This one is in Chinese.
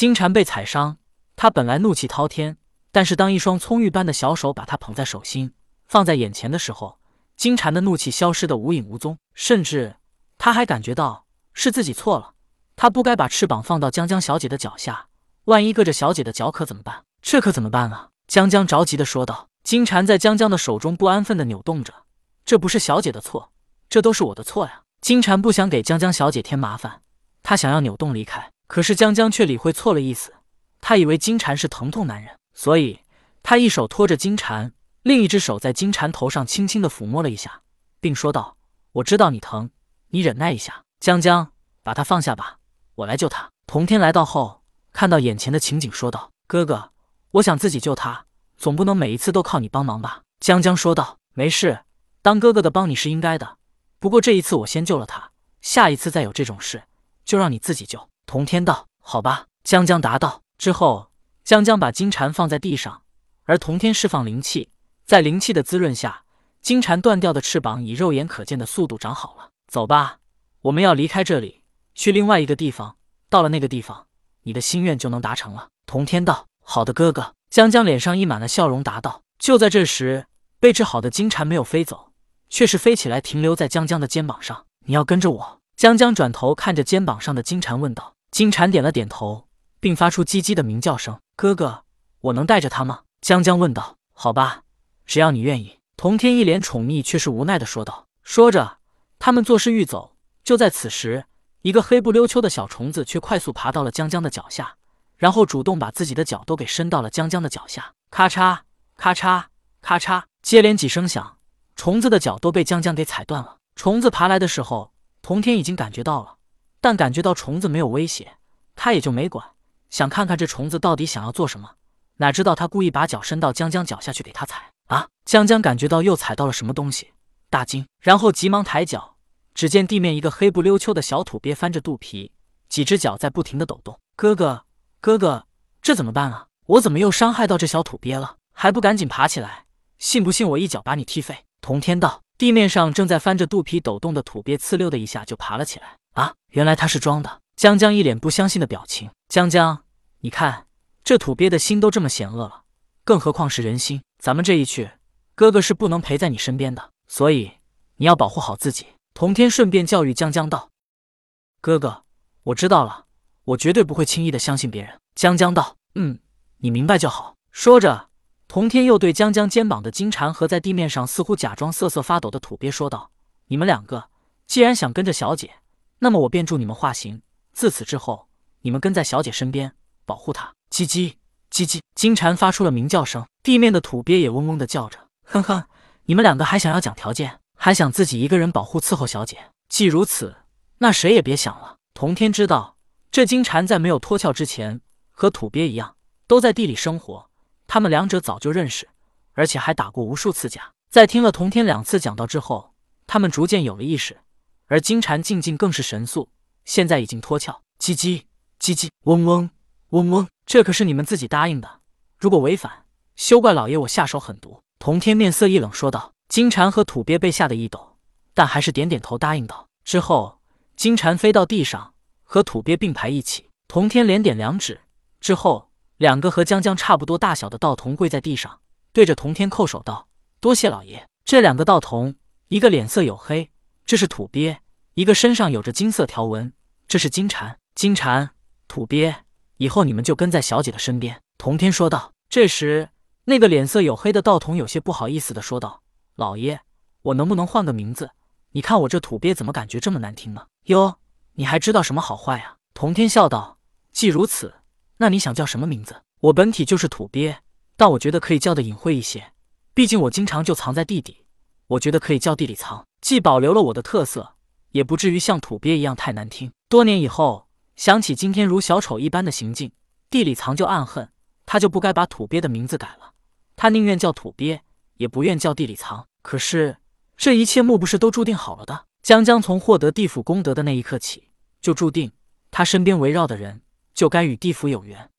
金蝉被踩伤，他本来怒气滔天，但是当一双葱郁般的小手把他捧在手心，放在眼前的时候，金蝉的怒气消失的无影无踪，甚至他还感觉到是自己错了，他不该把翅膀放到江江小姐的脚下，万一硌着小姐的脚可怎么办？这可怎么办啊？江江着急的说道。金蝉在江江的手中不安分的扭动着，这不是小姐的错，这都是我的错呀！金蝉不想给江江小姐添麻烦，她想要扭动离开，可是江江却理会错了意思，他以为金蝉是疼痛男人，所以他一手托着金蝉，另一只手在金蝉头上轻轻的抚摸了一下，并说道：“我知道你疼，你忍耐一下。江江，把他放下吧，我来救他。”童天来到后，看到眼前的情景，说道：“哥哥，我想自己救他。”总不能每一次都靠你帮忙吧？江江说道。没事，当哥哥的帮你是应该的。不过这一次我先救了他，下一次再有这种事，就让你自己救。童天道。好吧。江江答道。之后，江江把金蝉放在地上，而童天释放灵气，在灵气的滋润下，金蝉断掉的翅膀以肉眼可见的速度长好了。走吧，我们要离开这里，去另外一个地方。到了那个地方，你的心愿就能达成了。童天道。好的，哥哥。江江脸上溢满了笑容，答道：“就在这时，被治好的金蝉没有飞走，却是飞起来停留在江江的肩膀上。你要跟着我。”江江转头看着肩膀上的金蝉，问道：“金蝉点了点头，并发出叽叽的鸣叫声。哥哥，我能带着它吗？”江江问道。“好吧，只要你愿意。”童天一脸宠溺却是无奈的说道。说着，他们作势欲走。就在此时，一个黑不溜秋的小虫子却快速爬到了江江的脚下。然后主动把自己的脚都给伸到了江江的脚下，咔嚓咔嚓咔嚓，接连几声响，虫子的脚都被江江给踩断了。虫子爬来的时候，童天已经感觉到了，但感觉到虫子没有威胁，他也就没管，想看看这虫子到底想要做什么。哪知道他故意把脚伸到江江脚下去给他踩啊！江江感觉到又踩到了什么东西，大惊，然后急忙抬脚，只见地面一个黑不溜秋的小土鳖翻着肚皮，几只脚在不停的抖动。哥哥。哥哥，这怎么办啊？我怎么又伤害到这小土鳖了？还不赶紧爬起来！信不信我一脚把你踢飞？童天道。地面上正在翻着肚皮抖动的土鳖，呲溜的一下就爬了起来。啊，原来他是装的！江江一脸不相信的表情。江江，你看这土鳖的心都这么险恶了，更何况是人心？咱们这一去，哥哥是不能陪在你身边的，所以你要保护好自己。童天顺便教育江江道：“哥哥，我知道了。”我绝对不会轻易的相信别人。江江道：“嗯，你明白就好。”说着，童天又对江江肩膀的金蝉和在地面上似乎假装瑟瑟发抖的土鳖说道：“你们两个既然想跟着小姐，那么我便助你们化形。自此之后，你们跟在小姐身边，保护她。”叽叽叽叽，金蝉发出了鸣叫声，地面的土鳖也嗡嗡的叫着。哼哼，你们两个还想要讲条件，还想自己一个人保护伺候小姐？既如此，那谁也别想了。童天知道。这金蝉在没有脱壳之前，和土鳖一样，都在地里生活。他们两者早就认识，而且还打过无数次架。在听了童天两次讲道之后，他们逐渐有了意识。而金蝉静静更是神速，现在已经脱壳。叽叽叽叽，嗡嗡嗡嗡，这可是你们自己答应的，如果违反，休怪老爷我下手狠毒。童天面色一冷，说道。金蝉和土鳖被吓得一抖，但还是点点头答应道。之后，金蝉飞到地上。和土鳖并排一起，童天连点两指之后，两个和江江差不多大小的道童跪在地上，对着童天叩首道：“多谢老爷。”这两个道童，一个脸色黝黑，这是土鳖；一个身上有着金色条纹，这是金蝉。金蝉、土鳖，以后你们就跟在小姐的身边。”童天说道。这时，那个脸色黝黑的道童有些不好意思的说道：“老爷，我能不能换个名字？你看我这土鳖怎么感觉这么难听呢？”哟。你还知道什么好坏啊？童天笑道：“既如此，那你想叫什么名字？我本体就是土鳖，但我觉得可以叫的隐晦一些。毕竟我经常就藏在地底，我觉得可以叫地里藏，既保留了我的特色，也不至于像土鳖一样太难听。”多年以后，想起今天如小丑一般的行径，地里藏就暗恨，他就不该把土鳖的名字改了。他宁愿叫土鳖，也不愿叫地里藏。可是这一切莫不是都注定好了的？江江从获得地府功德的那一刻起。就注定他身边围绕的人就该与地府有缘。